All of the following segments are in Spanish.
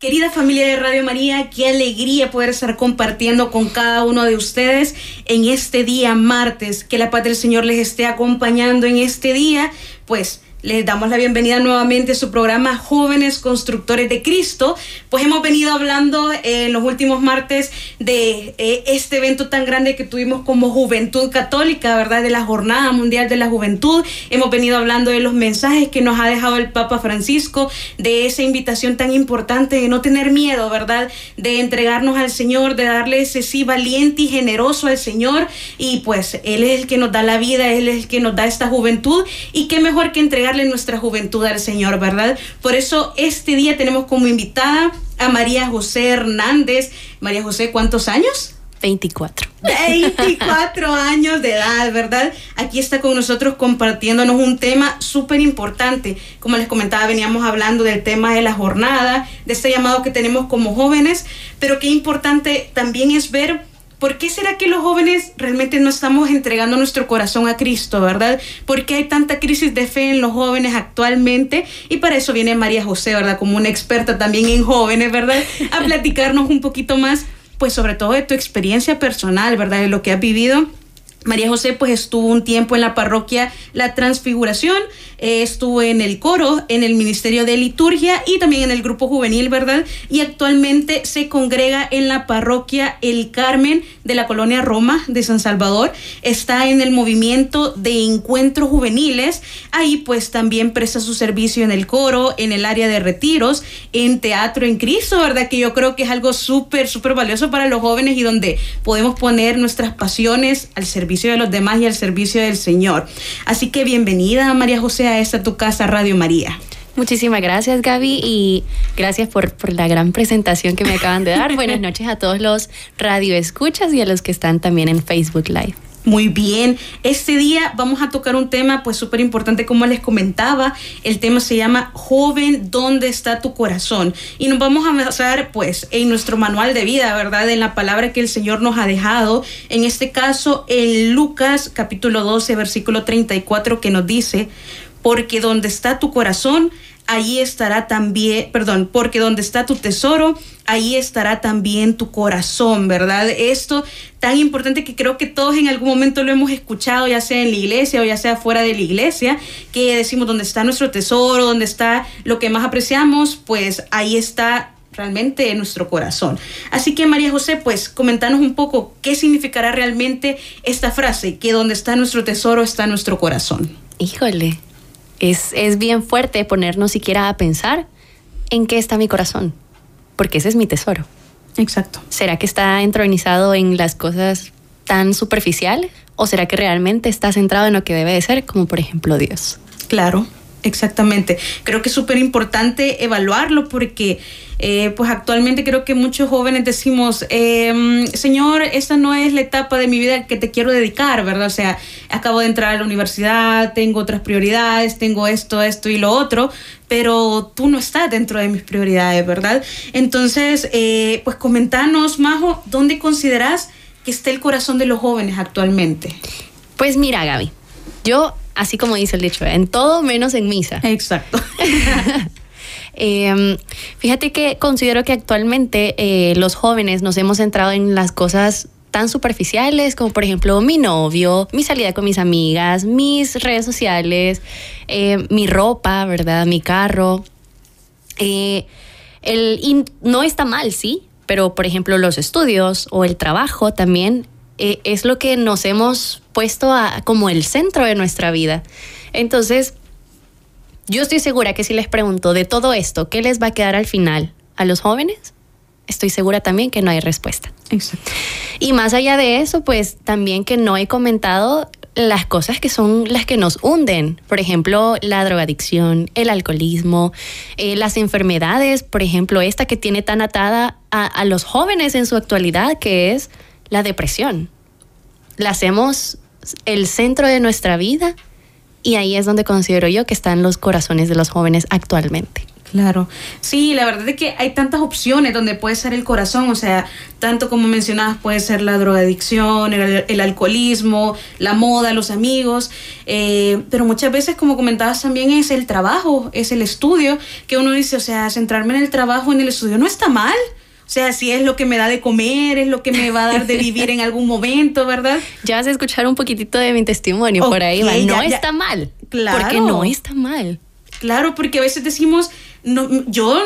Querida familia de Radio María, qué alegría poder estar compartiendo con cada uno de ustedes en este día martes. Que la paz del Señor les esté acompañando en este día. Pues les damos la bienvenida nuevamente a su programa Jóvenes Constructores de Cristo. Pues hemos venido hablando eh, en los últimos martes de eh, este evento tan grande que tuvimos como Juventud Católica, ¿verdad? De la Jornada Mundial de la Juventud. Hemos venido hablando de los mensajes que nos ha dejado el Papa Francisco, de esa invitación tan importante de no tener miedo, ¿verdad? De entregarnos al Señor, de darle ese sí valiente y generoso al Señor. Y pues Él es el que nos da la vida, Él es el que nos da esta juventud. Y qué mejor que entregar nuestra juventud al Señor, ¿verdad? Por eso este día tenemos como invitada a María José Hernández. María José, ¿cuántos años? 24. 24 años de edad, ¿verdad? Aquí está con nosotros compartiéndonos un tema súper importante. Como les comentaba, veníamos hablando del tema de la jornada, de este llamado que tenemos como jóvenes, pero qué importante también es ver ¿Por qué será que los jóvenes realmente no estamos entregando nuestro corazón a Cristo, verdad? ¿Por qué hay tanta crisis de fe en los jóvenes actualmente? Y para eso viene María José, ¿verdad? Como una experta también en jóvenes, ¿verdad? A platicarnos un poquito más, pues sobre todo de tu experiencia personal, ¿verdad? De lo que has vivido María José pues estuvo un tiempo en la parroquia La Transfiguración, eh, estuvo en el coro, en el Ministerio de Liturgia y también en el grupo juvenil, ¿verdad? Y actualmente se congrega en la parroquia El Carmen de la colonia Roma de San Salvador. Está en el movimiento de encuentros juveniles. Ahí pues también presta su servicio en el coro, en el área de retiros, en Teatro en Cristo, ¿verdad? Que yo creo que es algo súper, súper valioso para los jóvenes y donde podemos poner nuestras pasiones al servicio servicio de los demás y al servicio del Señor. Así que bienvenida María José a esta tu casa Radio María. Muchísimas gracias Gaby y gracias por, por, la gran presentación que me acaban de dar. Buenas noches a todos los radioescuchas y a los que están también en Facebook Live. Muy bien, este día vamos a tocar un tema pues súper importante como les comentaba, el tema se llama Joven, ¿dónde está tu corazón? Y nos vamos a basar pues en nuestro manual de vida, ¿verdad? En la palabra que el Señor nos ha dejado, en este caso en Lucas capítulo 12 versículo 34 que nos dice, porque donde está tu corazón, ahí estará también, perdón, porque donde está tu tesoro, ahí estará también tu corazón, ¿verdad? Esto tan importante que creo que todos en algún momento lo hemos escuchado, ya sea en la iglesia o ya sea fuera de la iglesia, que decimos donde está nuestro tesoro, donde está lo que más apreciamos, pues ahí está realmente nuestro corazón. Así que María José, pues comentanos un poco qué significará realmente esta frase, que donde está nuestro tesoro está nuestro corazón. Híjole, es, es bien fuerte ponernos siquiera a pensar en qué está mi corazón, porque ese es mi tesoro. Exacto. ¿Será que está entronizado en las cosas tan superficiales o será que realmente está centrado en lo que debe de ser, como por ejemplo Dios? Claro, Exactamente. Creo que es súper importante evaluarlo porque eh, pues actualmente creo que muchos jóvenes decimos, em, Señor, esta no es la etapa de mi vida que te quiero dedicar, ¿verdad? O sea, acabo de entrar a la universidad, tengo otras prioridades, tengo esto, esto y lo otro, pero tú no estás dentro de mis prioridades, ¿verdad? Entonces, eh, pues comentanos, Majo, ¿dónde consideras que está el corazón de los jóvenes actualmente? Pues mira, Gaby, yo así como dice el dicho, en todo menos en misa. Exacto. Em, fíjate que considero que actualmente eh, los jóvenes nos hemos centrado en las cosas tan superficiales como por ejemplo mi novio, mi salida con mis amigas, mis redes sociales, eh, mi ropa, ¿verdad? Mi carro. Eh, el, no está mal, sí, pero por ejemplo los estudios o el trabajo también eh, es lo que nos hemos puesto a, como el centro de nuestra vida. Entonces, yo estoy segura que si les pregunto de todo esto, ¿qué les va a quedar al final a los jóvenes? Estoy segura también que no hay respuesta. Exacto. Y más allá de eso, pues también que no he comentado las cosas que son las que nos hunden, por ejemplo, la drogadicción, el alcoholismo, eh, las enfermedades, por ejemplo, esta que tiene tan atada a los jóvenes en su actualidad, que es la depresión. Las hemos el centro de nuestra vida y ahí es donde considero yo que están los corazones de los jóvenes actualmente. Claro, sí, la verdad es que hay tantas opciones donde puede ser el corazón, o sea, tanto como mencionabas, puede ser la drogadicción, el, alcoholismo, la moda, los amigos, eh, pero muchas veces, como comentabas también, es el trabajo, es el estudio, que uno dice, o sea, centrarme en el trabajo, en el estudio, no está mal. O sea, si es lo que me da de comer, es lo que me va a dar de vivir en algún momento, ¿verdad? Ya vas a escuchar un poquitito de mi testimonio por ahí, no está mal. Claro. Porque no está mal. Claro, porque a veces decimos, no, yo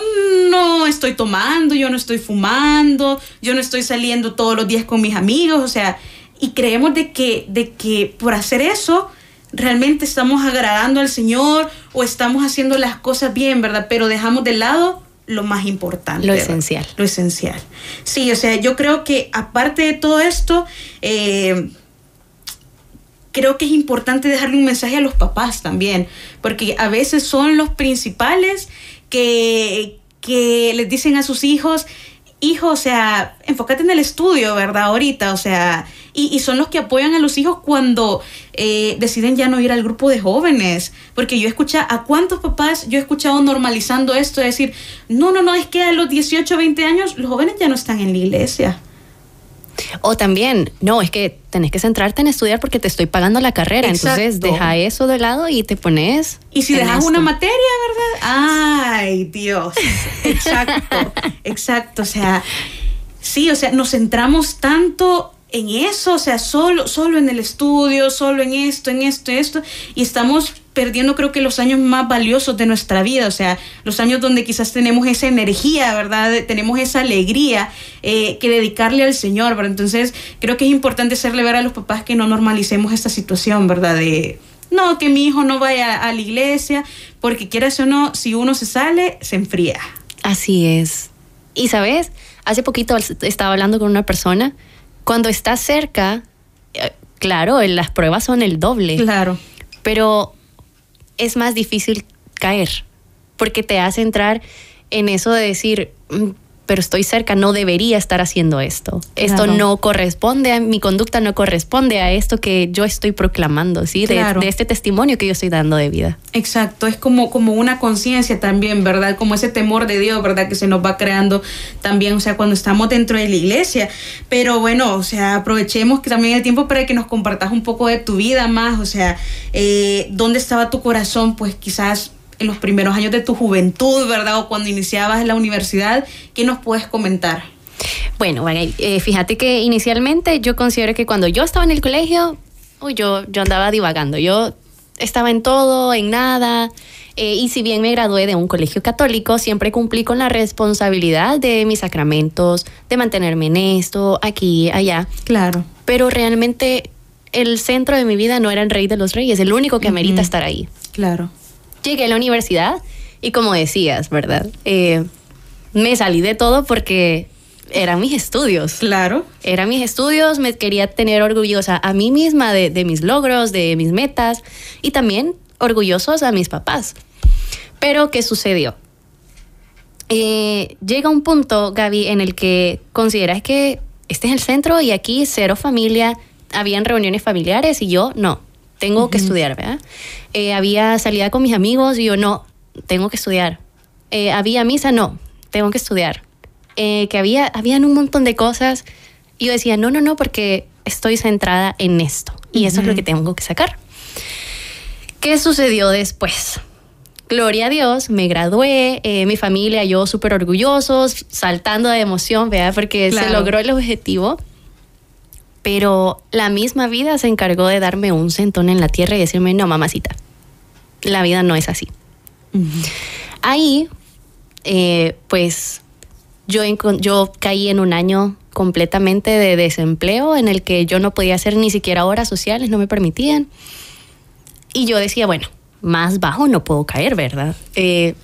no estoy tomando, yo no estoy fumando, yo no estoy saliendo todos los días con mis amigos, o sea, y creemos de que, de que por hacer eso realmente estamos agradando al Señor o estamos haciendo las cosas bien, ¿verdad? Pero dejamos de lado lo más importante. Lo esencial. Lo esencial. Sí, o sea, yo creo que aparte de todo esto, eh, creo que es importante dejarle un mensaje a los papás también, porque a veces son los principales que, que les dicen a sus hijos, hijo, o sea, enfócate en el estudio, ¿verdad? Ahorita, o sea, y, son los que apoyan a los hijos cuando eh, deciden ya no ir al grupo de jóvenes. Porque yo escuché, ¿a cuántos papás yo he escuchado normalizando esto? De decir, no, no, no, es que a los 18, 20 años los jóvenes ya no están en la iglesia. O también, no, es que tenés que centrarte en estudiar porque te estoy pagando la carrera. Entonces deja eso de lado y te pones. Y si dejas una materia, ¿verdad? Ay, Dios. Exacto, exacto. O sea, sí, o sea, nos centramos tanto en eso, o sea, solo, solo en el estudio, solo en esto, en esto, en esto, y estamos perdiendo creo que los años más valiosos de nuestra vida, o sea, los años donde quizás tenemos esa energía, ¿verdad? Tenemos esa alegría eh, que dedicarle al Señor, ¿verdad? Entonces, creo que es importante hacerle ver a los papás que no normalicemos esta situación, ¿verdad? De, no, que mi hijo no vaya a la iglesia, porque quieras o no, si uno se sale, se enfría. Así es. Y sabes, hace poquito estaba hablando con una persona, cuando estás cerca, eh, claro, las pruebas son el doble. Claro. Pero es más difícil caer, porque te hace entrar en eso de decir, mm, pero estoy cerca, no debería estar haciendo esto. Esto no corresponde a mi conducta, no corresponde a esto que yo estoy proclamando, ¿sí? De, este testimonio que yo estoy dando de vida. Exacto, es como, como una conciencia también, ¿verdad? Como ese temor de Dios, ¿verdad? Que se nos va creando también, o sea, cuando estamos dentro de la iglesia. Pero bueno, o sea, aprovechemos que también el tiempo para que nos compartas un poco de tu vida más, o sea, eh, ¿dónde estaba tu corazón? Pues quizás en los primeros años de tu juventud, ¿verdad? O cuando iniciabas en la universidad, ¿qué nos puedes comentar? Bueno, eh, fíjate que inicialmente yo considero que cuando yo estaba en el colegio, uy, yo, yo andaba divagando, yo estaba en todo, en nada, eh, y si bien me gradué de un colegio católico, siempre cumplí con la responsabilidad de mis sacramentos, de mantenerme en esto, aquí, allá. Claro. Pero realmente el centro de mi vida no era el rey de los reyes, el único que amerita estar ahí. Claro llegué a la universidad y como decías, ¿verdad? Eh, me salí de todo porque eran mis estudios. Claro. Eran mis estudios, me quería tener orgullosa a mí misma de, mis logros, de mis metas y también orgullosos a mis papás. Pero, ¿qué sucedió? Eh, llega un punto, Gaby, en el que consideras que este es el centro y aquí cero familia, habían reuniones familiares y yo no tengo que estudiar, ¿verdad? Eh, había salida con mis amigos y yo no, tengo que estudiar. Eh, había misa, no, tengo que estudiar. Eh, que había, habían un montón de cosas y yo decía, no, no, no, porque estoy centrada en esto y eso es lo que tengo que sacar. ¿Qué sucedió después? Gloria a Dios, me gradué, mi familia, yo súper orgullosos, saltando de emoción, ¿verdad? Porque se logró el objetivo pero la misma vida se encargó de darme un sentón en la tierra y decirme, no, mamacita, la vida no es así. Ahí, eh, pues yo, yo caí en un año completamente de desempleo en el que yo no podía hacer ni siquiera horas sociales, no me permitían. Y yo decía, bueno, más bajo no puedo caer, ¿verdad? Eh,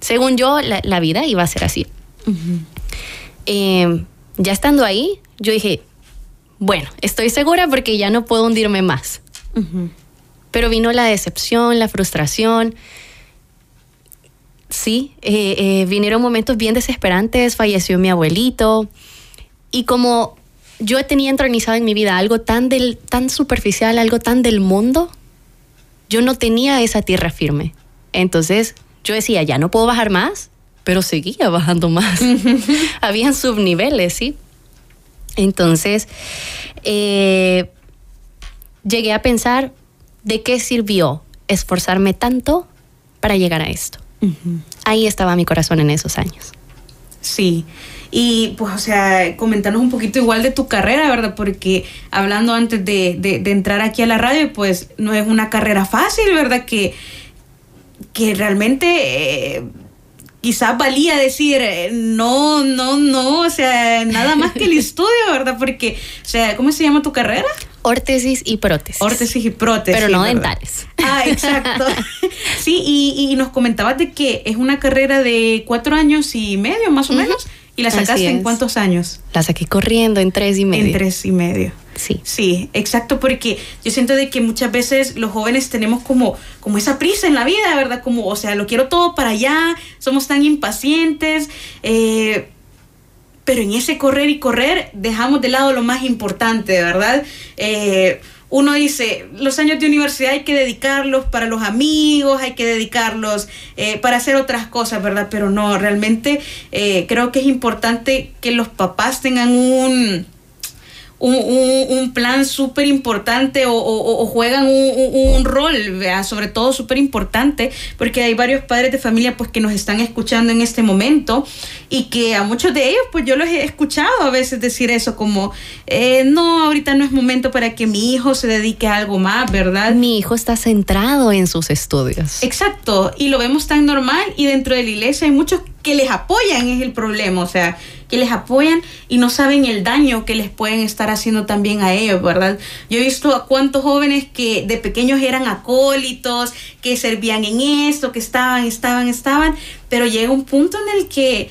según yo, la, vida iba a ser así. Eh, ya estando ahí, yo dije, bueno, estoy segura porque ya no puedo hundirme más. Pero vino la decepción, la frustración. Sí, eh, eh, vinieron momentos bien desesperantes, falleció mi abuelito. Y como yo tenía entronizado en mi vida algo tan, del, tan superficial, algo tan del mundo, yo no tenía esa tierra firme. Entonces yo decía, ya no puedo bajar más, pero seguía bajando más. Habían subniveles, ¿sí? Entonces, eh, llegué a pensar, ¿de qué sirvió esforzarme tanto para llegar a esto? Ahí estaba mi corazón en esos años. Sí. Y pues, o sea, comentanos un poquito igual de tu carrera, ¿verdad? Porque hablando antes de, de, entrar aquí a la radio, pues no es una carrera fácil, ¿verdad? Que, que realmente... Eh, quizás valía decir, eh, no, no, no, o sea, nada más que el estudio, ¿verdad? Porque, o sea, ¿cómo se llama tu carrera? Órtesis y prótesis. Órtesis y prótesis. Pero no dentales. Ah, exacto. sí, y, nos comentabas de que es una carrera de cuatro años y medio, más o menos. ¿Y la sacaste en cuántos años? La saqué corriendo en tres y medio. En tres y medio. Sí. Sí, exacto, porque yo siento de que muchas veces los jóvenes tenemos como, como esa prisa en la vida, ¿verdad? Como, o sea, lo quiero todo para allá, somos tan impacientes, eh, pero en ese correr y correr dejamos de lado lo más importante, ¿verdad? Eh, uno dice, los años de universidad hay que dedicarlos para los amigos, hay que dedicarlos eh, para hacer otras cosas, ¿verdad? Pero no, realmente creo que es importante que los papás tengan un un, plan súper importante o, juegan un, rol, sobre todo súper importante, porque hay varios padres de familia pues que nos están escuchando en este momento y que a muchos de ellos pues yo los he escuchado a veces decir eso como, eh, no, ahorita no es momento para que mi hijo se dedique a algo más, ¿verdad? Mi hijo está centrado en sus estudios. Exacto, y lo vemos tan normal y dentro de la iglesia hay muchos que les apoyan, es el problema, o sea, que les apoyan y no saben el daño que les pueden estar haciendo también a ellos, ¿verdad? Yo he visto a cuántos jóvenes que de pequeños eran acólitos, que servían en esto, que estaban, estaban, estaban, pero llega un punto en el que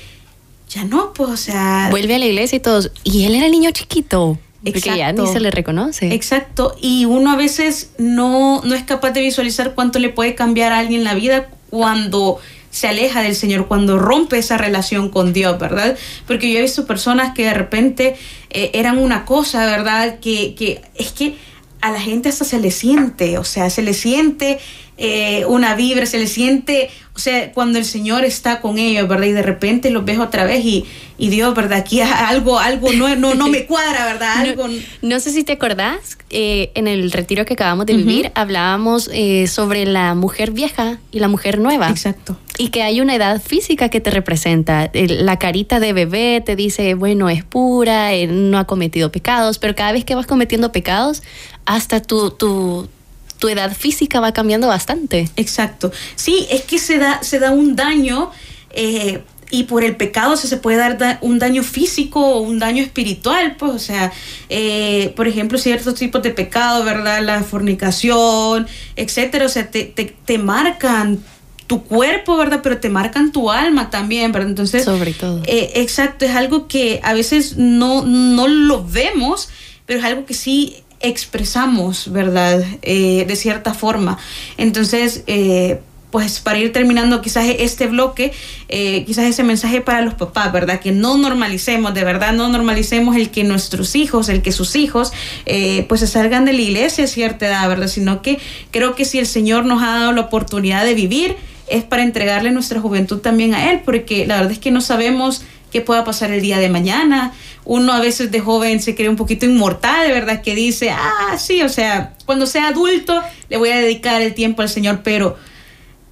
ya no, pues, o sea... Vuelve a la iglesia y todos, y él era el niño chiquito. Porque ya ni se le reconoce. Exacto. Y uno a veces no, no es capaz de visualizar cuánto le puede cambiar a alguien la vida cuando se aleja del Señor, cuando rompe esa relación con Dios, ¿verdad? Porque yo he visto personas que de repente eh, eran una cosa, ¿verdad? Que, que es que a la gente hasta se le siente, o sea, se le siente eh, una vibra, se le siente, o sea, cuando el Señor está con ellos, ¿verdad? Y de repente los ves otra vez y, y Dios, ¿verdad? Aquí algo, algo no, no, no me cuadra, ¿verdad? Algo... No, sé si te acordás, eh, en el retiro que acabamos de vivir, hablábamos eh, sobre la mujer vieja y la mujer nueva. Exacto. Y que hay una edad física que te representa. La carita de bebé te dice, bueno, es pura, no ha cometido pecados, pero cada vez que vas cometiendo pecados, hasta tu, tu tu edad física va cambiando bastante. Exacto. Sí, es que se da, se da un daño eh, y por el pecado se, se puede dar un daño físico o un daño espiritual, pues, o sea, eh, por ejemplo, ciertos tipos de pecado, ¿verdad? La fornicación, etcétera, o sea, te, te, marcan tu cuerpo, ¿verdad? Pero te marcan tu alma también, ¿verdad? Entonces, sobre todo. Eh, exacto, es algo que a veces no, no lo vemos, pero es algo que sí expresamos, ¿verdad? Eh, de cierta forma. Entonces, eh, pues para ir terminando quizás este bloque, eh, quizás ese mensaje para los papás, ¿verdad? Que no normalicemos, de verdad no normalicemos el que nuestros hijos, el que sus hijos, pues se salgan de la iglesia a cierta edad, ¿verdad? Sino que creo que si el Señor nos ha dado la oportunidad de vivir, es para entregarle nuestra juventud también a Él, porque la verdad es que no sabemos qué pueda pasar el día de mañana. Uno a veces de joven se cree un poquito inmortal, de verdad, que dice, ah, sí, o sea, cuando sea adulto le voy a dedicar el tiempo al Señor, pero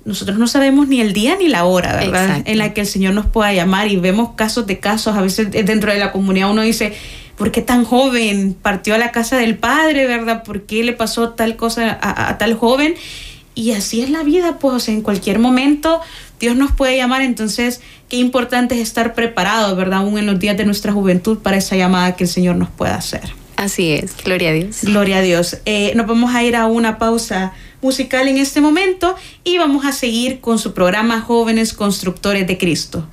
nosotros no sabemos ni el día ni la hora, ¿verdad? En la que el Señor nos pueda llamar y vemos casos de casos, a veces dentro de la comunidad uno dice, ¿por qué tan joven partió a la casa del Padre, ¿verdad? ¿Por qué le pasó tal cosa a, tal joven? Y así es la vida, pues, en cualquier momento Dios nos puede llamar, entonces qué importante es estar preparados, ¿verdad? Aún en los días de nuestra juventud para esa llamada que el Señor nos pueda hacer. Así es, gloria a Dios. Gloria a Dios. Eh, nos vamos a ir a una pausa musical en este momento y vamos a seguir con su programa Jóvenes Constructores de Cristo.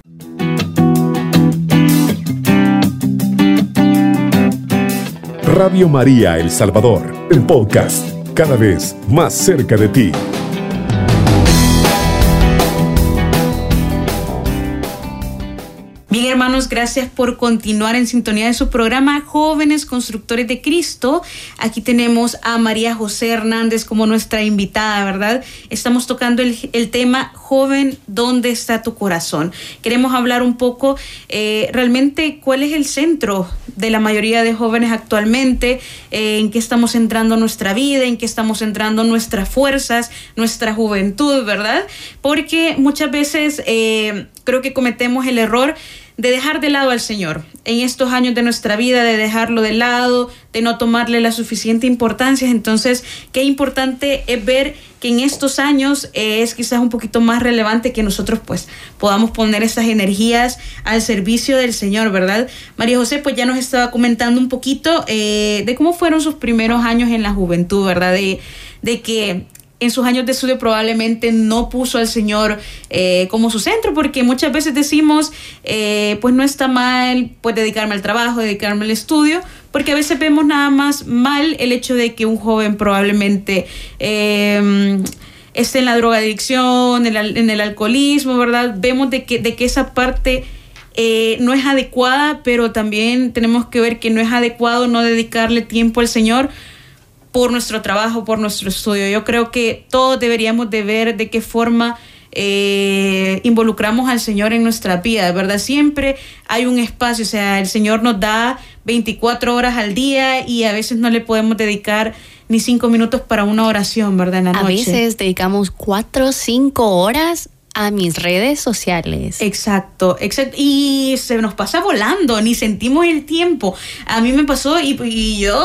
Radio María El Salvador, el podcast, cada vez más cerca de ti. Hermanos, gracias por continuar en sintonía de su programa Jóvenes Constructores de Cristo. Aquí tenemos a María José Hernández como nuestra invitada, ¿verdad? Estamos tocando el, tema Joven, ¿dónde está tu corazón? Queremos hablar un poco eh, realmente cuál es el centro de la mayoría de jóvenes actualmente, eh, en qué estamos centrando nuestra vida, en qué estamos centrando nuestras fuerzas, nuestra juventud, ¿verdad? Porque muchas veces eh, creo que cometemos el error de dejar de lado al Señor en estos años de nuestra vida, de dejarlo de lado, de no tomarle la suficiente importancia. Entonces, qué importante es ver que en estos años es quizás un poquito más relevante que nosotros pues podamos poner esas energías al servicio del Señor, ¿verdad? María José pues ya nos estaba comentando un poquito eh, de cómo fueron sus primeros años en la juventud, ¿verdad? De, de que en sus años de estudio probablemente no puso al Señor eh, como su centro, porque muchas veces decimos, eh, pues no está mal, pues dedicarme al trabajo, dedicarme al estudio, porque a veces vemos nada más mal el hecho de que un joven probablemente eh, esté en la drogadicción, en el, alcoholismo, ¿verdad? Vemos de que, de que esa parte... no es adecuada, pero también tenemos que ver que no es adecuado no dedicarle tiempo al Señor, por nuestro trabajo, por nuestro estudio. Yo creo que todos deberíamos de ver de qué forma eh, involucramos al Señor en nuestra vida, ¿verdad? Siempre hay un espacio, o sea, el Señor nos da 24 horas al día y a veces no le podemos dedicar ni cinco minutos para una oración, ¿verdad? En la a veces dedicamos cuatro o cinco horas a mis redes sociales. Exacto, exacto. Y se nos pasa volando, ni sentimos el tiempo. A mí me pasó y, yo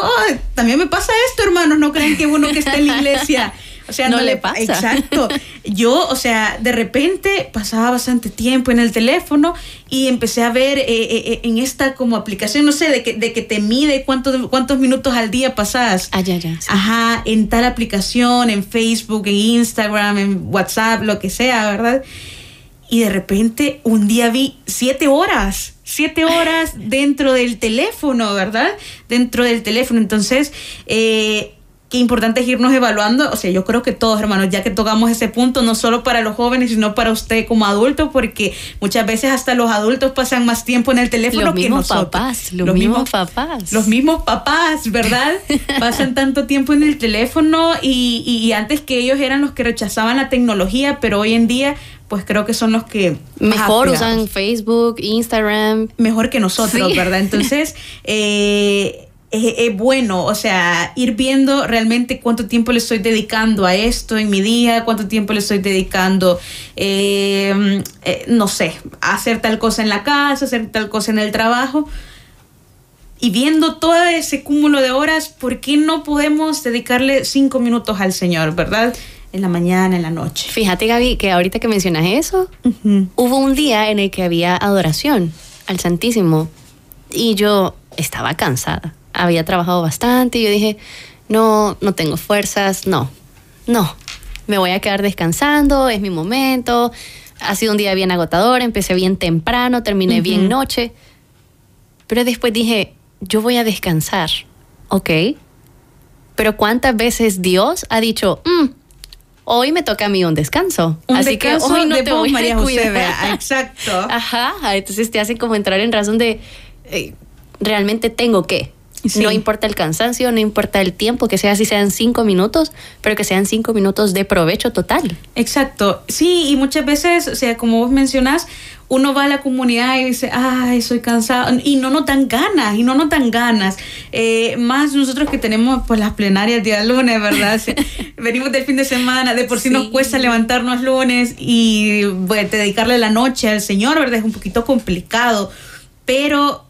también me pasa esto, hermanos. No creen que uno que está en la iglesia o sea, no, le pasa. Exacto. Yo, o sea, de repente pasaba bastante tiempo en el teléfono y empecé a ver eh, eh, eh, en esta como aplicación, no sé, de que, de que te mide cuántos, cuántos minutos al día pasas. Ah, ya, ya. Ajá, en tal aplicación, en Facebook, en Instagram, en WhatsApp, lo que sea, ¿verdad? Y de repente un día vi siete horas siete horas dentro del teléfono, ¿verdad? Dentro del teléfono. Entonces, eh, qué importante es irnos evaluando. O sea, yo creo que todos, hermanos, ya que tocamos ese punto, no solo para los jóvenes, sino para usted como adulto, porque muchas veces hasta los adultos pasan más tiempo en el teléfono los que mismos papás, los, mismos, papás. Los mismos papás, ¿verdad? pasan tanto tiempo en el teléfono y, y, antes que ellos eran los que rechazaban la tecnología, pero hoy en día pues creo que son los que mejor usan Facebook, Instagram. Mejor que nosotros, ¿verdad? Entonces, eh, es, bueno, o sea, ir viendo realmente cuánto tiempo le estoy dedicando a esto en mi día, cuánto tiempo le estoy dedicando, eh, eh, no sé, a hacer tal cosa en la casa, hacer tal cosa en el trabajo. Y viendo todo ese cúmulo de horas, ¿por qué no podemos dedicarle cinco minutos al Señor, verdad? En la mañana, en la noche. Fíjate, Gaby, que ahorita que mencionas eso, hubo un día en el que había adoración al Santísimo y yo estaba cansada había trabajado bastante y yo dije, no, no tengo fuerzas, no, no, me voy a quedar descansando, es mi momento, ha sido un día bien agotador, empecé bien temprano, terminé bien noche, pero después dije, yo voy a descansar, ¿ok? Pero ¿cuántas veces Dios ha dicho, mm, hoy me toca a mí un descanso. Así que hoy no te voy María a José, Exacto. Ajá, entonces te hace como entrar en razón de eh, realmente tengo que. No importa el cansancio, no importa el tiempo, que sea si sean cinco minutos, pero que sean cinco minutos de provecho total. Exacto. Sí, y muchas veces, o sea, como vos mencionás, uno va a la comunidad y dice, ay, soy cansado, y no notan ganas, y no notan ganas. Eh, más nosotros que tenemos pues las plenarias día lunes, ¿verdad? venimos del fin de semana, de por sí, nos cuesta levantarnos lunes y dedicarle la noche al Señor, ¿verdad? Es un poquito complicado, pero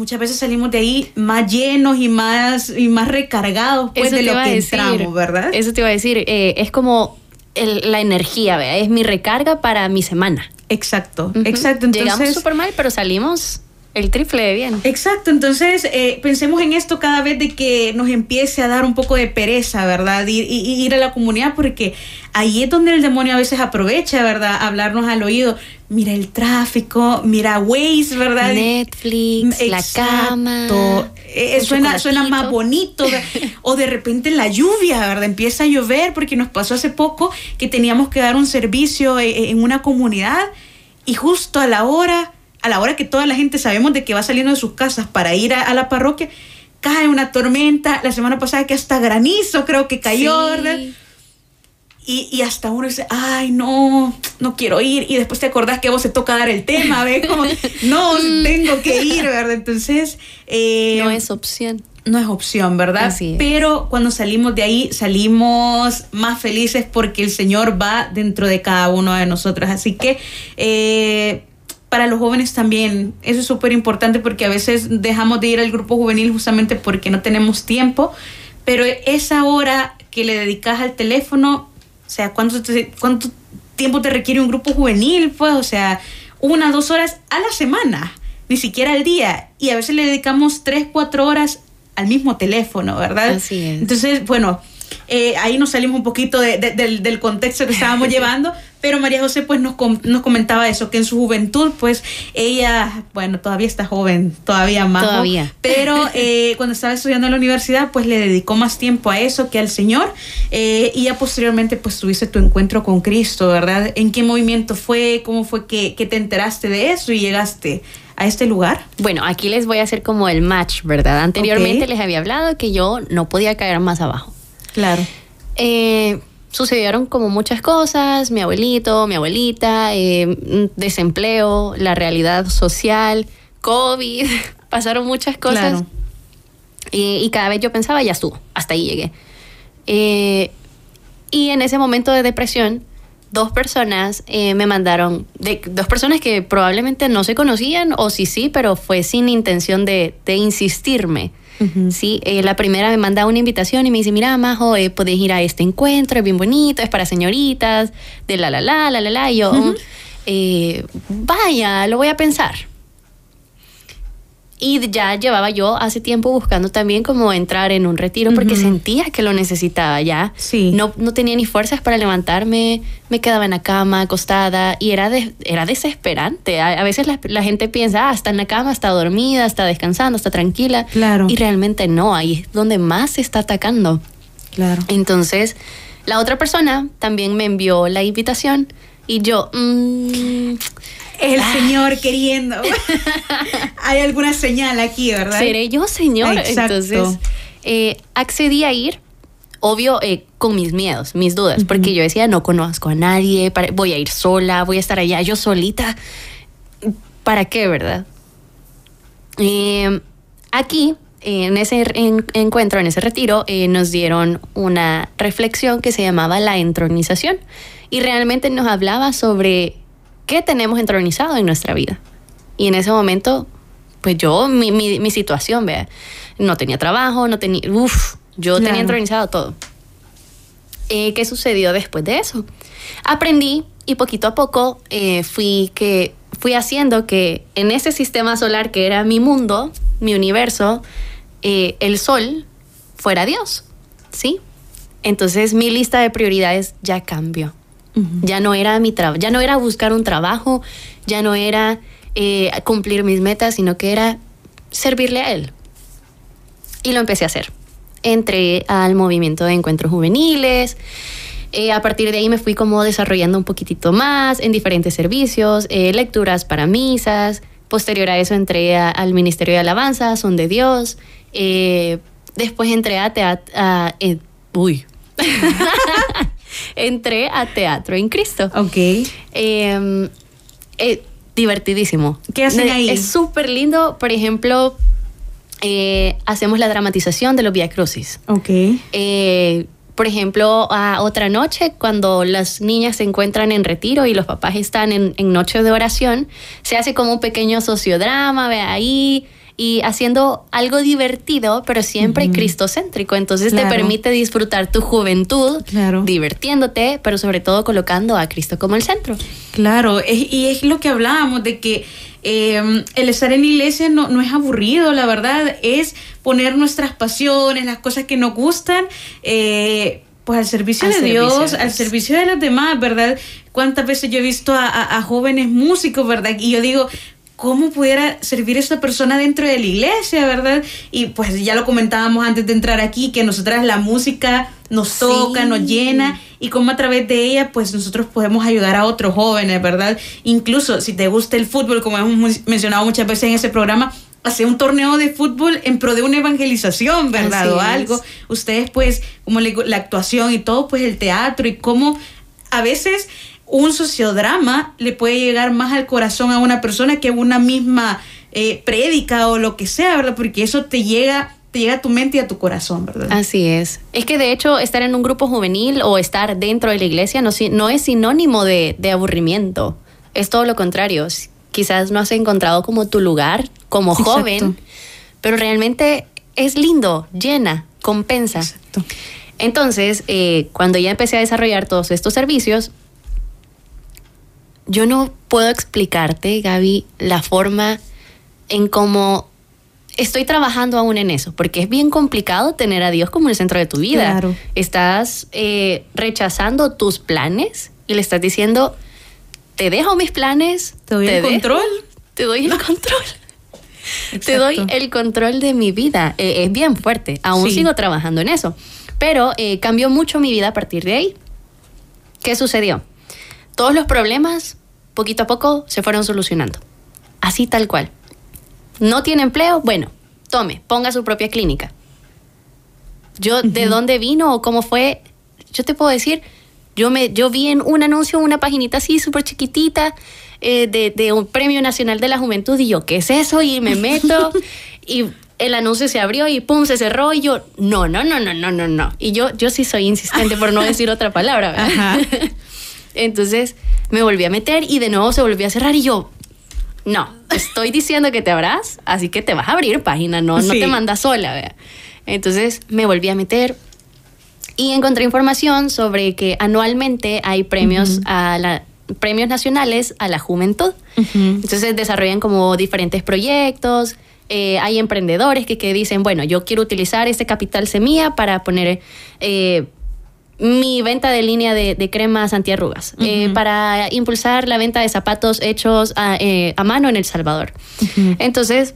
muchas veces salimos de ahí más llenos y más, y más recargados pues, de lo que entramos, ¿verdad? Eso te iba a decir, eh, es como la energía, ¿verdad? es mi recarga para mi semana. Exacto, exacto. Entonces, Llegamos súper mal, pero salimos el triple de bien. Exacto, entonces eh, pensemos en esto cada vez de que nos empiece a dar un poco de pereza, ¿verdad? Ir, ir a la comunidad porque ahí es donde el demonio a veces aprovecha, ¿verdad? Hablarnos al oído. Mira el tráfico, mira Waze, ¿verdad? Netflix, la cama. Eh, suena, suena más bonito. o de repente la lluvia, ¿verdad? Empieza a llover porque nos pasó hace poco que teníamos que dar un servicio eh, en una comunidad y justo a la hora a la hora que toda la gente sabemos de que va saliendo de sus casas para ir a, a la parroquia, cae una tormenta. La semana pasada que hasta granizo creo que cayó, Sí. ¿verdad? Y, y hasta uno dice, ay, no, no quiero ir. Y después te acordás que a vos te toca dar el tema, ¿ves? Como, no, tengo que ir, ¿verdad? Entonces, eh, No es opción. no es opción, ¿verdad? Así es. Pero cuando salimos de ahí, salimos más felices porque el Señor va dentro de cada uno de nosotros. Así que eh, para los jóvenes también, eso es súper importante porque a veces dejamos de ir al grupo juvenil justamente porque no tenemos tiempo. Pero esa hora que le dedicas al teléfono, o sea, ¿cuánto, te- cuánto tiempo te requiere un grupo juvenil? Pues, o sea, una, dos horas a la semana, ni siquiera al día. Y a veces le dedicamos tres, cuatro horas al mismo teléfono, ¿verdad? Así es. Entonces, bueno, eh, ahí nos salimos un poquito de- de- del, del contexto que estábamos llevando, pero María José pues nos, com- nos comentaba eso, que en su juventud pues ella, bueno, todavía está joven, todavía más. Todavía. Pero eh, cuando estaba estudiando en la universidad pues le dedicó más tiempo a eso que al Señor eh, y ya posteriormente pues tuviste tu encuentro con Cristo, ¿verdad? ¿En qué movimiento fue? ¿Cómo fue que, que te enteraste de eso y llegaste a este lugar? Bueno, aquí les voy a hacer como el match, ¿verdad? Anteriormente Ok. les había hablado que yo no podía caer más abajo. Claro. Eh, sucedieron como muchas cosas, mi abuelito, mi abuelita, eh, desempleo, la realidad social, COVID, pasaron muchas cosas. Claro. Eh, y cada vez yo pensaba, ya estuvo, hasta ahí llegué. Eh, y en ese momento de depresión, dos personas me mandaron, de, dos personas que probablemente no se conocían, o sí, sí, pero fue sin intención de, de insistirme. Sí, eh, la primera me manda una invitación y me dice, mira, Majo, eh, podés ir a este encuentro, es bien bonito, es para señoritas, de la, la, la, la, la, la. Y yo, "Mm, eh, vaya, lo voy a pensar. Y ya llevaba yo hace tiempo buscando también como entrar en un retiro porque Ujú. sentía que lo necesitaba ya. Sí. No, no tenía ni fuerzas para levantarme, me quedaba en la cama acostada y era, de- era desesperante. A, a veces la, la gente piensa, ah, está en la cama, está dormida, está descansando, está tranquila. Claro. Y realmente no, ahí es donde más se está atacando. Claro. Entonces, la otra persona también me envió la invitación y yo, mm, El Señor queriendo. Hay alguna señal aquí, ¿verdad? ¿seré yo, señor? Exacto. Entonces, eh, accedí a ir, obvio, eh, con mis miedos, mis dudas, porque yo decía, no conozco a nadie, para- voy a ir sola, voy a estar allá yo solita. ¿Para qué, verdad? Eh, aquí, en ese en- encuentro, en ese retiro, eh, nos dieron una reflexión que se llamaba la entronización y realmente nos hablaba sobre qué tenemos entronizado en nuestra vida. Y en ese momento, pues yo, mi, mi, mi situación, vea, no tenía trabajo, no tenía, uff, yo Claro. tenía entronizado todo. Eh, ¿Qué sucedió después de eso? Aprendí y poquito a poco eh, fui, que, fui haciendo que en ese sistema solar que era mi mundo, mi universo, eh, el sol fuera Dios, ¿sí? Entonces mi lista de prioridades ya cambió. Ya no era mi trabajo, ya no era buscar un trabajo, ya no era eh, cumplir mis metas, sino que era servirle a él. Y lo empecé a hacer. Entré al movimiento de encuentros juveniles. eh, a partir de ahí me fui como desarrollando un poquitito más en diferentes servicios, eh, lecturas para misas. Posterior a eso entré a- al Ministerio de Alabanza, Son de Dios. eh, después entré a teatro... uy. entré a Teatro en Cristo. Ok. Eh, eh, divertidísimo. ¿Qué hacen ahí? Es súper lindo. Por ejemplo, eh, hacemos la dramatización de los Via Crucis. Ok. Eh, por ejemplo, a otra noche, cuando las niñas se encuentran en retiro y los papás están en, en noche de oración, se hace como un pequeño sociodrama, ve ahí, y haciendo algo divertido, pero siempre cristocéntrico. Entonces Claro. te permite disfrutar tu juventud, Claro. divirtiéndote, pero sobre todo colocando a Cristo como el centro. Claro, es- y es lo que hablábamos de que eh, el estar en iglesia no, no es aburrido, la verdad, es poner nuestras pasiones, las cosas que nos gustan, eh, pues al servicio Al de servicio Dios, de al servicio de los demás, ¿verdad? ¿Cuántas veces yo he visto a, a- a jóvenes músicos, ¿verdad? Y yo digo, ¿cómo pudiera servir esta persona dentro de la iglesia, verdad? Y pues ya lo comentábamos antes de entrar aquí, que nosotras la música nos Sí. toca, nos llena y cómo a través de ella pues nosotros podemos ayudar a otros jóvenes, ¿verdad? Incluso si te gusta el fútbol, como hemos mencionado muchas veces en ese programa, hacer un torneo de fútbol en pro de una evangelización, ¿verdad? o algo. Ustedes pues, como la actuación y todo, pues el teatro y cómo a veces un sociodrama le puede llegar más al corazón a una persona que una misma eh, prédica o lo que sea, ¿verdad? Porque eso te llega te llega a tu mente y a tu corazón, ¿verdad? Así es. Es que de hecho estar en un grupo juvenil o estar dentro de la iglesia no, no es sinónimo de, aburrimiento. Es todo lo contrario. Quizás no has encontrado como tu lugar como joven, pero realmente es lindo, llena, compensa. Exacto. Entonces, eh, cuando ya empecé a desarrollar todos estos servicios, yo no puedo explicarte, Gaby, la forma en cómo estoy trabajando aún en eso, porque es bien complicado tener a Dios como el centro de tu vida. Claro. Estás eh, rechazando tus planes y le estás diciendo, te dejo mis planes. Te doy el control. Te doy el control. Te doy el control de mi vida. Eh, es bien fuerte. Aún sigo trabajando en eso. Pero eh, cambió mucho mi vida a partir de ahí. ¿Qué sucedió? Todos los problemas, poquito a poco, se fueron solucionando. Así tal cual. ¿No tiene empleo? Bueno, tome, ponga su propia clínica. Yo, ¿de dónde vino o cómo fue? Yo te puedo decir, yo, me, yo vi en un anuncio, una paginita así súper chiquitita, eh, de, de, un Premio Nacional de la Juventud, y yo, ¿qué es eso? Y me meto, y el anuncio se abrió y pum, se cerró, y yo, no, no, no, no, no, no, no. Y yo, yo sí soy insistente por no decir otra palabra, ¿verdad? Entonces me volví a meter y de nuevo se volvió a cerrar, y yo, no, estoy diciendo que te abras, así que te vas a abrir página, no, no te mandas sola. Entonces me volví a meter y encontré información sobre que anualmente hay premios a la premios nacionales a la juventud. Entonces desarrollan como diferentes proyectos. Eh, hay emprendedores que, que, dicen, bueno, yo quiero utilizar ese capital semilla para poner eh, mi venta de línea de, cremas antiarrugas, eh, para impulsar la venta de zapatos hechos a, eh, mano en El Salvador. Entonces,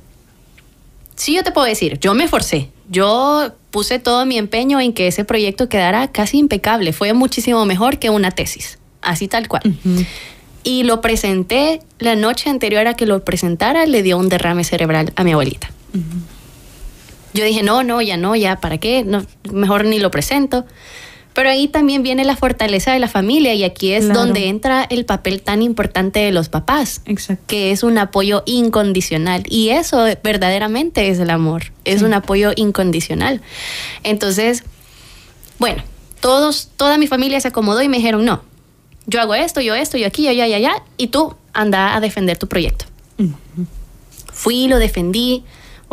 sí yo te puedo decir, yo me esforcé, yo puse todo mi empeño en que ese proyecto quedara casi impecable, fue muchísimo mejor que una tesis, así tal cual. Y lo presenté la noche anterior a que lo presentara, le dio un derrame cerebral a mi abuelita. Yo dije, no, no, ya no, ya, ¿para qué? No, mejor ni lo presento. Pero ahí también viene la fortaleza de la familia y aquí es donde entra el papel tan importante de los papás, que es un apoyo incondicional. Y eso verdaderamente es el amor, es un apoyo incondicional. Entonces, bueno, todos, toda mi familia se acomodó y me dijeron, no, yo hago esto, yo esto, yo aquí, yo allá, allá, y tú anda a defender tu proyecto. Fui, lo defendí,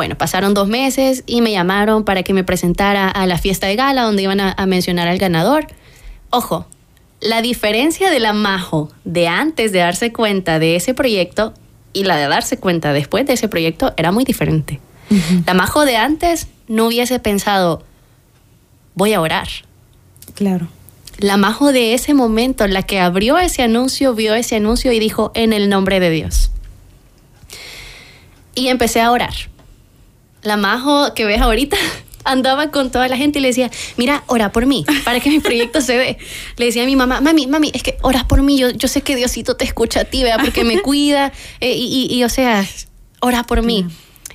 bueno, pasaron dos meses y me llamaron para que me presentara a la fiesta de gala donde iban a, mencionar al ganador. Ojo, la diferencia de la Majo de antes de darse cuenta de ese proyecto y la de darse cuenta después de ese proyecto era muy diferente. La Majo de antes no hubiese pensado, voy a orar. Claro. La Majo de ese momento, la que abrió ese anuncio, vio ese anuncio y dijo, en el nombre de Dios. Y empecé a orar la Majo que ves ahorita andaba con toda la gente y le decía, mira, ora por mí, para que mi proyecto se dé. Le decía a mi mamá, mami, mami, es que oras por mí, yo, yo sé que Diosito te escucha a ti, vea, porque me cuida, eh, y, o sea, ora por mí.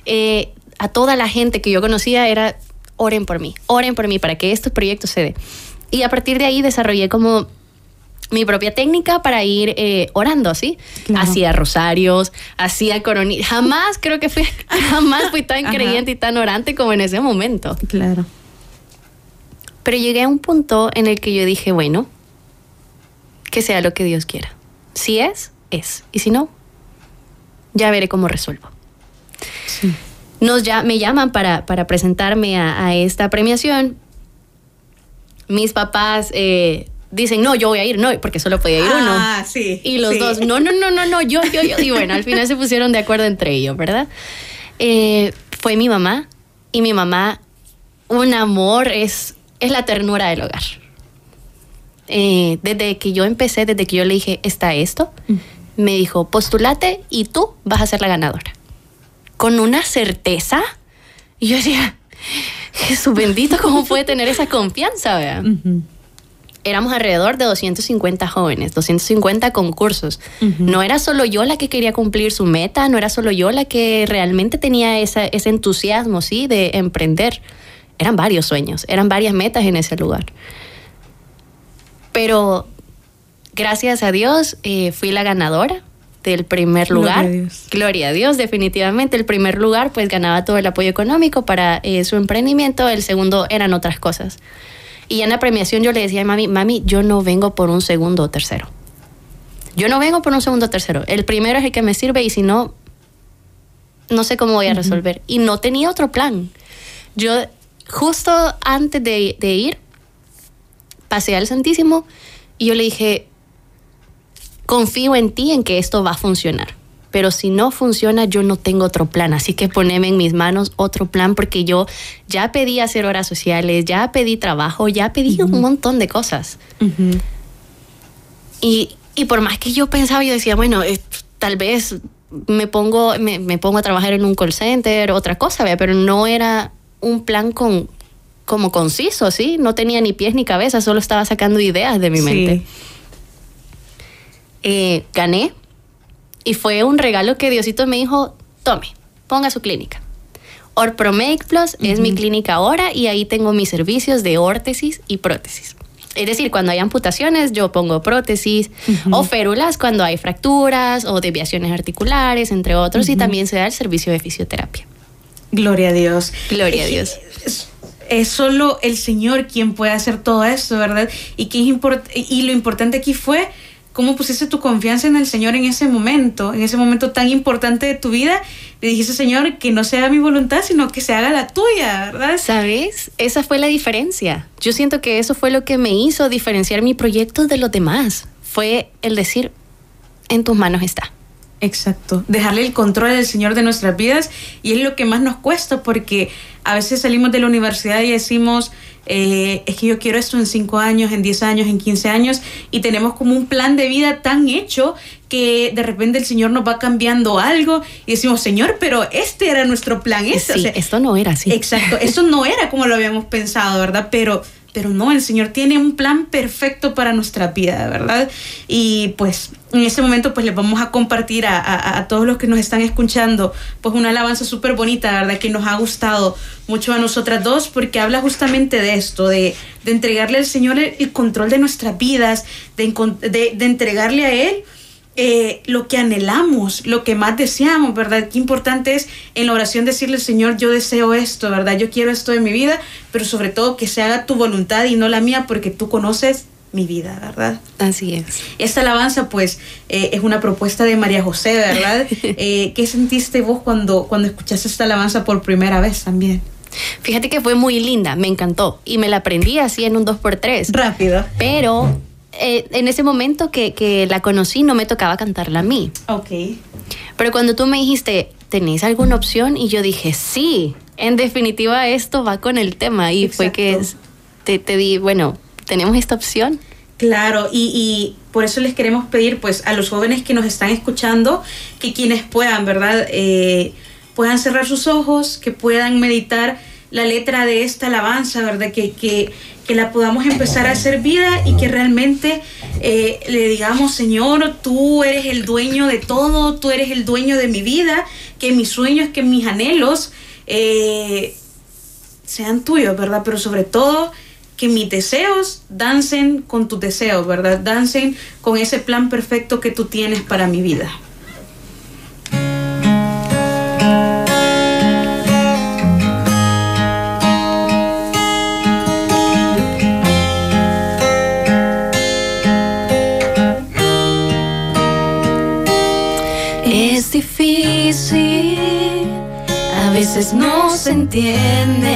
Eh, a toda la gente que yo conocía era, oren por mí, oren por mí, para que este proyecto se dé. Y a partir de ahí desarrollé como mi propia técnica para ir eh, orando, ¿sí? Hacía rosarios, hacía coronillas. Jamás creo que fui, jamás fui tan creyente y tan orante como en ese momento. Claro. Pero llegué a un punto en el que yo dije, bueno, que sea lo que Dios quiera. Si es, es. Y si no, ya veré cómo resuelvo. Nos ya, me llaman para, para presentarme a, esta premiación. Mis papás... Eh, dicen, no, yo voy a ir, no, porque solo podía ir uno. Ah, sí. Y los dos, no, no, no, no, no, yo, yo, yo. Y bueno, al final se pusieron de acuerdo entre ellos, ¿verdad? Eh, fue mi mamá y mi mamá, un amor, es, es la ternura del hogar. Eh, desde que yo empecé, desde que yo le dije, está esto, mm. me dijo, postulate y tú vas a ser la ganadora. Con una certeza. Y yo decía, Jesús bendito, ¿cómo puede tener esa confianza? ¿verdad? Éramos alrededor de 250 jóvenes, 250 concursos. No era solo yo la que quería cumplir su meta, no era solo yo la que realmente tenía ese entusiasmo, ¿sí? De emprender. Eran varios sueños, eran varias metas en ese lugar. Pero gracias a Dios eh, fui la ganadora del primer lugar. Gloria a, Dios. Gloria a Dios, definitivamente. El primer lugar pues ganaba todo el apoyo económico para eh, su emprendimiento, el segundo eran otras cosas. Y en la premiación yo le decía a mami, mami, yo no vengo por un segundo o tercero. Yo no vengo por un segundo o tercero. El primero es el que me sirve y si no, no sé cómo voy a resolver. Y no tenía otro plan. Yo justo antes de, de ir, pasé al Santísimo y yo le dije, confío en ti en que esto va a funcionar. Pero si no funciona, yo no tengo otro plan. Así que poneme en mis manos otro plan porque yo ya pedí hacer horas sociales, ya pedí trabajo, ya pedí un montón de cosas. y, y, por más que yo pensaba, yo decía, bueno, eh, tal vez me pongo, me, me, pongo a trabajar en un call center, otra cosa, pero no era un plan con, como conciso, ¿sí? No tenía ni pies ni cabeza, solo estaba sacando ideas de mi mente. Eh, gané y fue un regalo que Diosito me dijo, tome, ponga su clínica. Orpromake Plus es mi clínica ahora y ahí tengo mis servicios de órtesis y prótesis. Es decir, cuando hay amputaciones, yo pongo prótesis o férulas cuando hay fracturas o desviaciones articulares, entre otros, y también se da el servicio de fisioterapia. Gloria a Dios. Gloria a Dios. Es, solo el Señor quien puede hacer todo esto, ¿verdad? Y, que y lo importante aquí fue cómo pusiste tu confianza en el Señor en ese momento, en ese momento tan importante de tu vida. Le dijiste, Señor, que no sea mi voluntad, sino que se haga la tuya, ¿verdad? ¿Sabes? Esa fue la diferencia. Yo siento que eso fue lo que me hizo diferenciar mi proyecto de los demás. Fue el decir, en tus manos está. Exacto, dejarle el control al Señor de nuestras vidas y es lo que más nos cuesta porque a veces salimos de la universidad y decimos, eh, es que yo quiero esto en 5 años, en 10 años, en 15 años y tenemos como un plan de vida tan hecho que de repente el Señor nos va cambiando algo y decimos, Señor, pero este era nuestro plan. Este, esto no era así. Exacto, eso no era como lo habíamos pensado, ¿verdad? Pero pero no, el Señor tiene un plan perfecto para nuestra vida, ¿verdad? Y pues en este momento pues les vamos a compartir a, todos los que nos están escuchando pues una alabanza súper bonita, ¿verdad? Que nos ha gustado mucho a nosotras dos porque habla justamente de esto, de, entregarle al Señor el, control de nuestras vidas, de, de entregarle a Él eh, lo que anhelamos, lo que más deseamos, ¿verdad? Qué importante es en la oración decirle, Señor, yo deseo esto, ¿verdad? Yo quiero esto de mi vida, pero sobre todo que se haga tu voluntad y no la mía, porque tú conoces mi vida, ¿verdad? Así es. Esta alabanza, pues, eh, es una propuesta de María José, ¿verdad? Eh, ¿Qué sentiste vos cuando, cuando escuchaste esta alabanza por primera vez también? Fíjate que fue muy linda, me encantó y me la aprendí así en un 2x3. Rápido. Pero eh, en ese momento que, la conocí no me tocaba cantarla a mí. Ok. Pero cuando tú me dijiste, ¿tenéis alguna opción? Y yo dije, sí, en definitiva esto va con el tema. Y fue que te, te, di, bueno, tenemos esta opción. Claro, y, y, por eso les queremos pedir pues a los jóvenes que nos están escuchando que quienes puedan, ¿verdad? Eh, puedan cerrar sus ojos, que puedan meditar la letra de esta alabanza, ¿verdad? Que, que, que la podamos empezar a hacer vida y que realmente eh, le digamos, Señor, tú eres el dueño de todo, tú eres el dueño de mi vida, que mis sueños, que mis anhelos eh, sean tuyos, ¿verdad? Pero sobre todo que mis deseos dancen con tus deseos, ¿verdad? Dancen con ese plan perfecto que tú tienes para mi vida. No se entiende.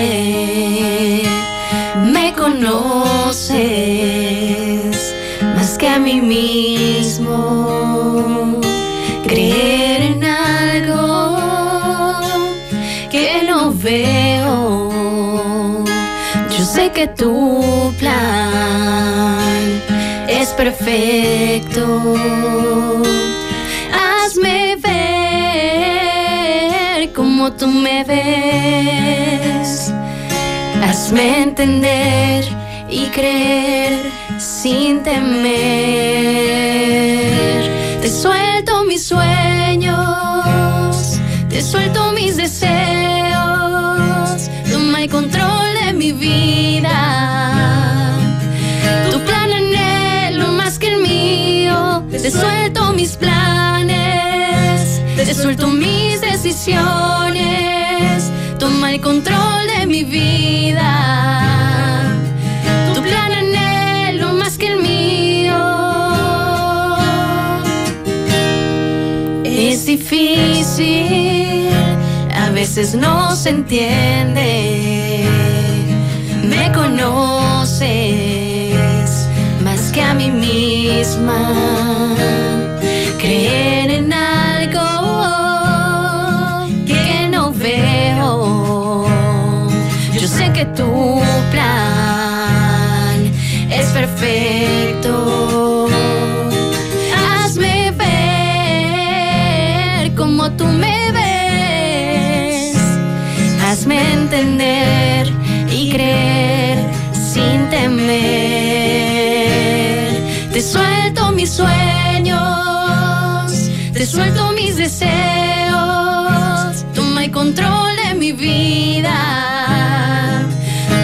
Me conoces más que a mí mismo. Creer en algo que no veo. Yo sé que tu plan es perfecto. Como tú me ves. Hazme entender y creer sin temer. Te suelto mis sueños, te suelto mis deseos, toma el control de mi vida. Tu plan anhelo más que el mío, te suelto mis planes, te suelto mis decisiones, toma el control de mi vida. Tu plan anhelo más que el mío. Es difícil, a veces no se entiende. Me conoces más que a mí misma. Creer en algo Te suelto mis sueños, te suelto mis deseos. Toma el control de mi vida.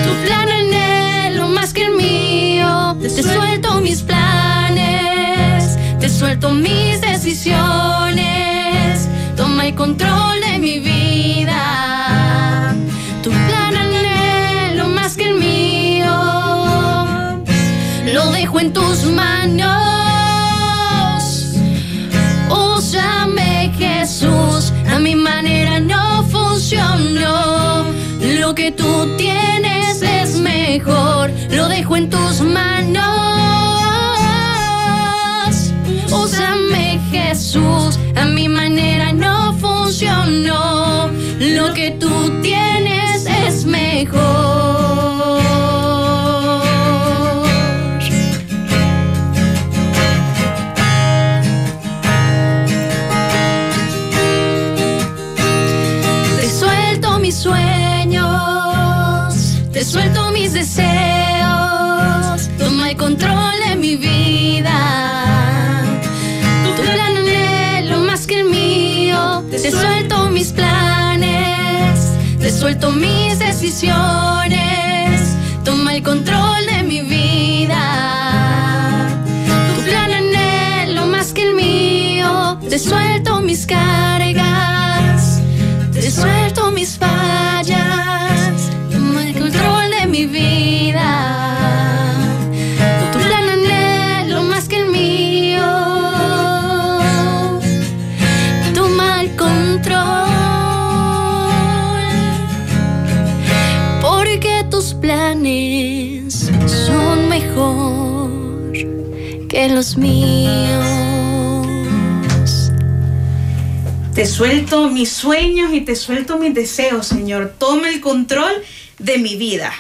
Tu plan anhelo más que el mío. Te suelto mis planes, te suelto mis decisiones. Toma el control de mi vida. Manos. Úsame Jesús, a mi manera no funcionó. Lo que tú tienes es mejor, lo dejo en tus manos. Úsame Jesús, a mi manera no funcionó. Lo que tú tienes es mejor. Suelto mis decisiones, suelto mis sueños y te suelto mis deseos, Señor. Toma el control de mi vida.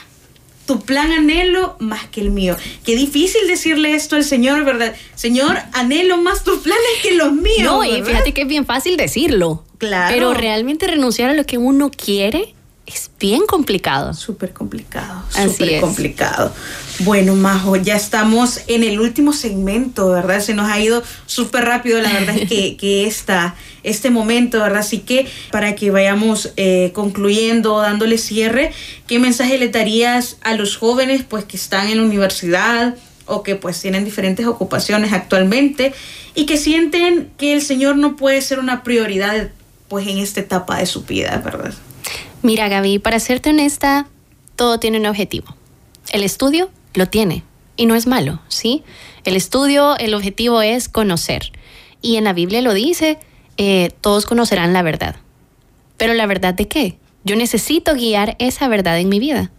Tu plan anhelo más que el mío. Qué difícil decirle esto al Señor, ¿verdad? Señor, anhelo más tus planes que los míos. No, y fíjate que es bien fácil decirlo. Claro. Pero realmente renunciar a lo que uno quiere es bien complicado. Súper complicado, súper complicado. Bueno, Majo, ya estamos en el último segmento, ¿verdad? Se nos ha ido súper rápido, la verdad es que, que esta, este momento, ¿verdad? Así que para que vayamos eh, concluyendo, dándole cierre, ¿qué mensaje le darías a los jóvenes pues que están en la universidad o que pues tienen diferentes ocupaciones actualmente y que sienten que el Señor no puede ser una prioridad pues en esta etapa de su vida, ¿verdad? Mira, Gaby, para serte honesta, todo tiene un objetivo. El estudio lo tiene y no es malo, ¿sí? El estudio, el objetivo es conocer. Y en la Biblia lo dice, eh, todos conocerán la verdad. Pero la verdad de qué? Yo necesito guiar esa verdad en mi vida.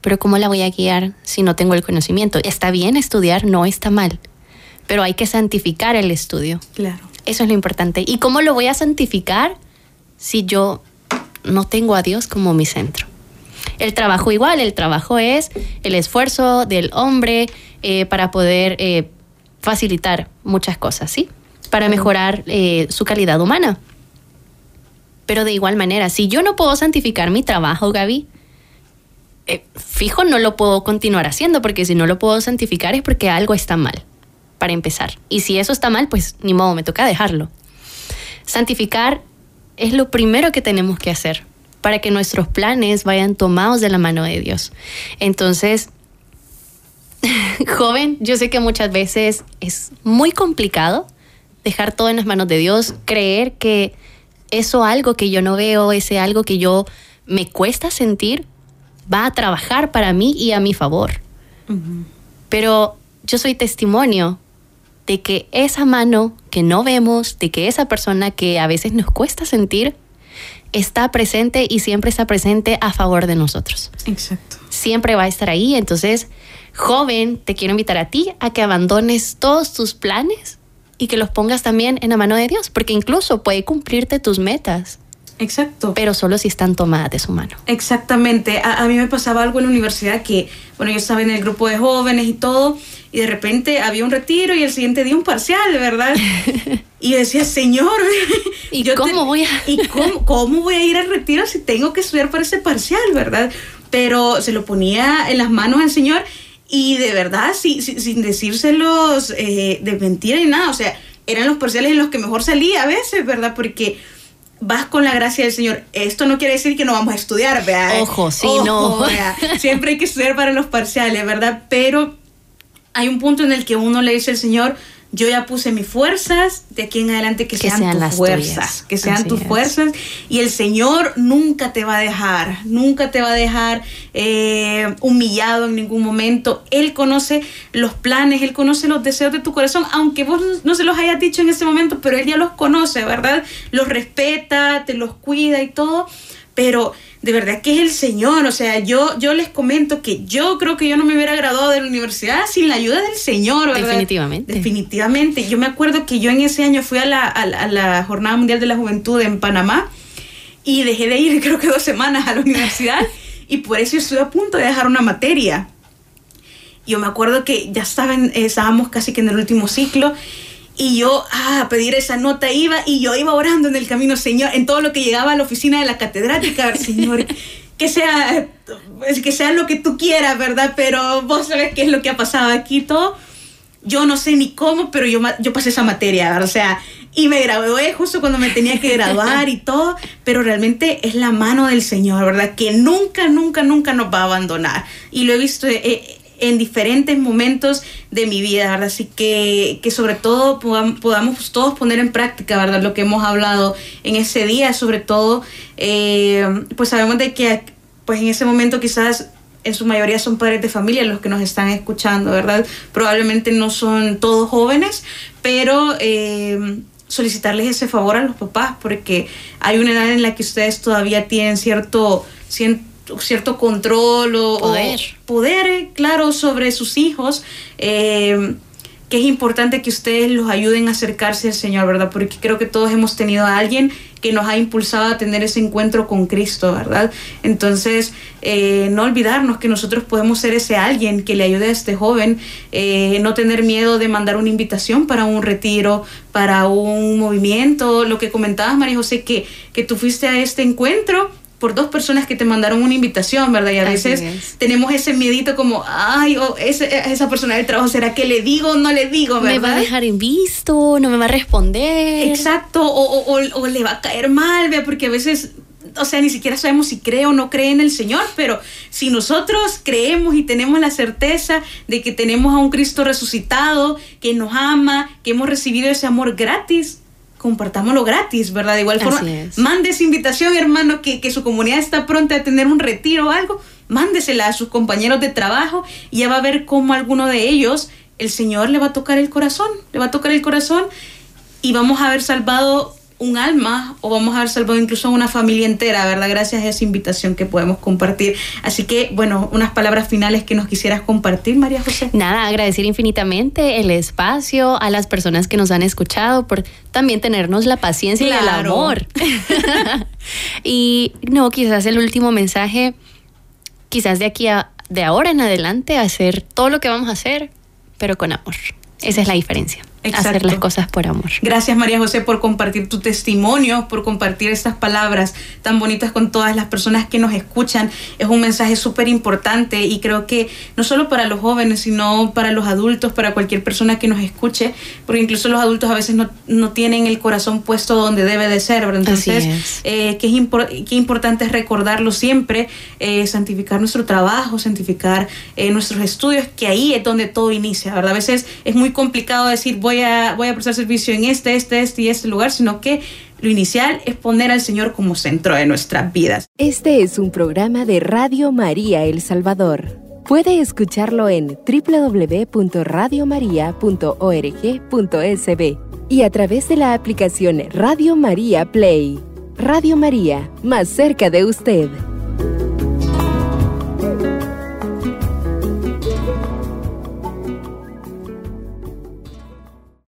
Pero ¿cómo la voy a guiar si no tengo el conocimiento? Está bien estudiar, no está mal. Pero hay que santificar el estudio. Claro. Eso es lo importante. ¿Y cómo lo voy a santificar si yo no tengo a Dios como mi centro? El trabajo igual, el trabajo es el esfuerzo del hombre eh, para poder eh, facilitar muchas cosas, ¿sí? Para mejorar eh, su calidad humana. Pero de igual manera, si yo no puedo santificar mi trabajo, Gaby, fijo no lo puedo continuar haciendo porque si no lo puedo santificar es porque algo está mal, para empezar. Y si eso está mal, pues ni modo, me toca dejarlo. Santificar es lo primero que tenemos que hacer para que nuestros planes vayan tomados de la mano de Dios. Entonces, joven, yo sé que muchas veces es muy complicado dejar todo en las manos de Dios, creer que eso algo que yo no veo, ese algo que yo me cuesta sentir, va a trabajar para mí y a mi favor. Pero yo soy testimonio de que esa mano que no vemos, de que esa persona que a veces nos cuesta sentir, está presente y siempre está presente a favor de nosotros. Exacto. Siempre va a estar ahí. Entonces, joven, te quiero invitar a ti a que abandones todos tus planes y que los pongas también en la mano de Dios, porque incluso puede cumplirte tus metas. Exacto. Pero solo si están tomadas de su mano. Exactamente. A, a, mí me pasaba algo en la universidad que, bueno, yo estaba en el grupo de jóvenes y todo, y de repente había un retiro y el siguiente día un parcial, ¿verdad? y yo decía, Señor, ¿y yo cómo te, voy a...? ¿y cómo, cómo voy a ir al retiro si tengo que estudiar para ese parcial, ¿verdad? Pero se lo ponía en las manos al Señor y de verdad, sí, sin decírselos eh, de mentira y nada, o sea, eran los parciales en los que mejor salía a veces, ¿verdad? Porque vas con la gracia del Señor. Esto no quiere decir que no vamos a estudiar, ¿verdad? Ojo, sí, Ojo, no. ¿verdad? Siempre hay que estudiar para los parciales, ¿verdad? Pero hay un punto en el que uno le dice al Señor, yo ya puse mis fuerzas, de aquí en adelante que, Que sean, sean tus fuerzas, tuyas. que sean Así tus es. fuerzas. Y el Señor nunca te va a dejar, nunca te va a dejar eh, humillado en ningún momento. Él conoce los planes, Él conoce los deseos de tu corazón, aunque vos no se los hayas dicho en ese momento, pero Él ya los conoce, ¿verdad? Los respeta, te los cuida y todo. Pero de verdad que es el Señor, o sea, yo, yo les comento que yo creo que yo no me hubiera graduado de la universidad sin la ayuda del Señor, ¿verdad? Definitivamente. Definitivamente. Yo me acuerdo que yo en ese año fui a la, a la- a la Jornada Mundial de la Juventud en Panamá y dejé de ir creo que dos semanas a la universidad y por eso estuve a punto de dejar una materia. Yo me acuerdo que ya eh, estábamos casi que en el último ciclo y yo ah, a pedir esa nota iba y yo iba orando en el camino, Señor, en todo lo que llegaba a la oficina de la catedrática, Señor, que sea, pues, que sea lo que tú quieras, ¿verdad? Pero vos sabes qué es lo que ha pasado aquí todo. Yo no sé ni cómo, pero yo, yo pasé esa materia, ¿verdad? o sea, y me gradué justo cuando me tenía que graduar y todo, pero realmente es la mano del Señor, ¿verdad? Que nunca, nunca, nunca nos va a abandonar. Y lo he visto eh, en diferentes momentos de mi vida, ¿verdad? Así que, que sobre todo podam- podamos todos poner en práctica, ¿verdad? Lo que hemos hablado en ese día, sobre todo, eh, pues sabemos de que pues en ese momento quizás en su mayoría son padres de familia los que nos están escuchando, ¿verdad? Probablemente no son todos jóvenes, pero eh, solicitarles ese favor a los papás, porque hay una edad en la que ustedes todavía tienen cierto, cierto, cierto control o o Poder. claro, sobre sus hijos. eh, que es importante que ustedes los ayuden a acercarse al Señor, ¿verdad? Porque creo que todos hemos tenido a alguien que nos ha impulsado a tener ese encuentro con Cristo, ¿verdad? Entonces, eh, no olvidarnos que nosotros podemos ser ese alguien que le ayude a este joven, eh, no tener miedo de mandar una invitación para un retiro, para un movimiento, lo que comentabas, María José, que, que tú fuiste a este encuentro por dos personas que te mandaron una invitación, ¿verdad? Y a veces es. tenemos ese miedito como, ay, o ese- esa persona del trabajo, ¿será que le digo o no le digo, verdad? Me va a dejar en visto, no me va a responder. Exacto, o, o- o- o le va a caer mal, vea, porque a veces, o sea, ni siquiera sabemos si cree o no cree en el Señor, pero si nosotros creemos y tenemos la certeza de que tenemos a un Cristo resucitado, que nos ama, que hemos recibido ese amor gratis, compartámoslo gratis, ¿verdad? De igual forma, es. mande esa invitación, hermano, que, que su comunidad está pronta a tener un retiro o algo, mándesela a sus compañeros de trabajo y ya va a ver cómo alguno de ellos, el Señor le va a tocar el corazón, le va a tocar el corazón y vamos a haber salvado un alma o vamos a haber salvado incluso a una familia entera, ¿verdad? Gracias a esa invitación que podemos compartir. Así que, bueno, unas palabras finales que nos quisieras compartir, María José. Nada, agradecer infinitamente el espacio a las personas que nos han escuchado por también tenernos la paciencia y el amor. y no, quizás el último mensaje, quizás de aquí a de ahora en adelante hacer todo lo que vamos a hacer, pero con amor. Esa es la diferencia. Hacer las cosas por amor. Gracias María José por compartir tu testimonio, por compartir estas palabras tan bonitas con todas las personas que nos escuchan. Es un mensaje súper importante y creo que no solo para los jóvenes, sino para los adultos, para cualquier persona que nos escuche, porque incluso los adultos a veces no, no tienen el corazón puesto donde debe de ser. Entonces, es. Eh, qué, importante es recordarlo siempre, eh, santificar nuestro trabajo, santificar eh, nuestros estudios, que ahí es donde todo inicia, ¿verdad? A veces es muy complicado decir voy a, prestar servicio en este, este, este y este lugar, sino que lo inicial es poner al Señor como centro de nuestras vidas. Este es un programa de Radio María El Salvador. Puede escucharlo en www.radiomaria.org.sb y a través de la aplicación Radio María Play. Radio María, más cerca de usted.